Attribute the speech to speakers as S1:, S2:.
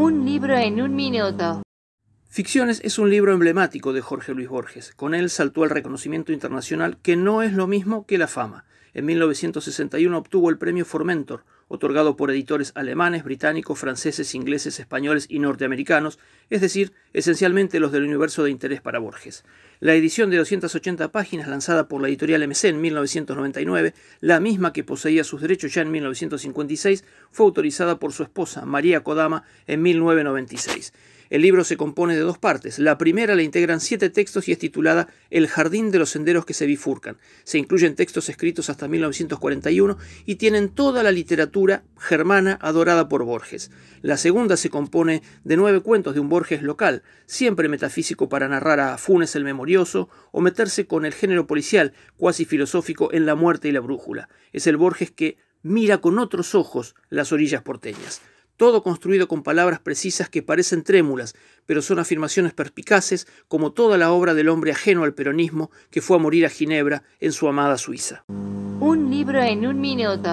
S1: Un libro en un minuto.
S2: Ficciones es un libro emblemático de Jorge Luis Borges. Con él saltó al reconocimiento internacional, que no es lo mismo que la fama. En 1961 obtuvo el premio Formentor, otorgado por editores alemanes, británicos, franceses, ingleses, españoles y norteamericanos, es decir, esencialmente los del universo de interés para Borges. La edición de 280 páginas lanzada por la editorial MC en 1999, la misma que poseía sus derechos ya en 1956, fue autorizada por su esposa, María Kodama, en 1996. El libro se compone de dos partes. La primera la integran siete textos y es titulada El jardín de los senderos que se bifurcan. Se incluyen textos escritos hasta 1941 y tienen toda la literatura germana adorada por Borges. La segunda se compone de nueve cuentos de un Borges local, siempre metafísico para narrar a Funes el Memorioso o meterse con el género policial, cuasi filosófico en La muerte y la brújula. Es el Borges que mira con otros ojos las orillas porteñas todo construido con palabras precisas que parecen trémulas, pero son afirmaciones perspicaces, como toda la obra del hombre ajeno al peronismo que fue a morir a Ginebra en su amada Suiza.
S1: Un libro en un minuto.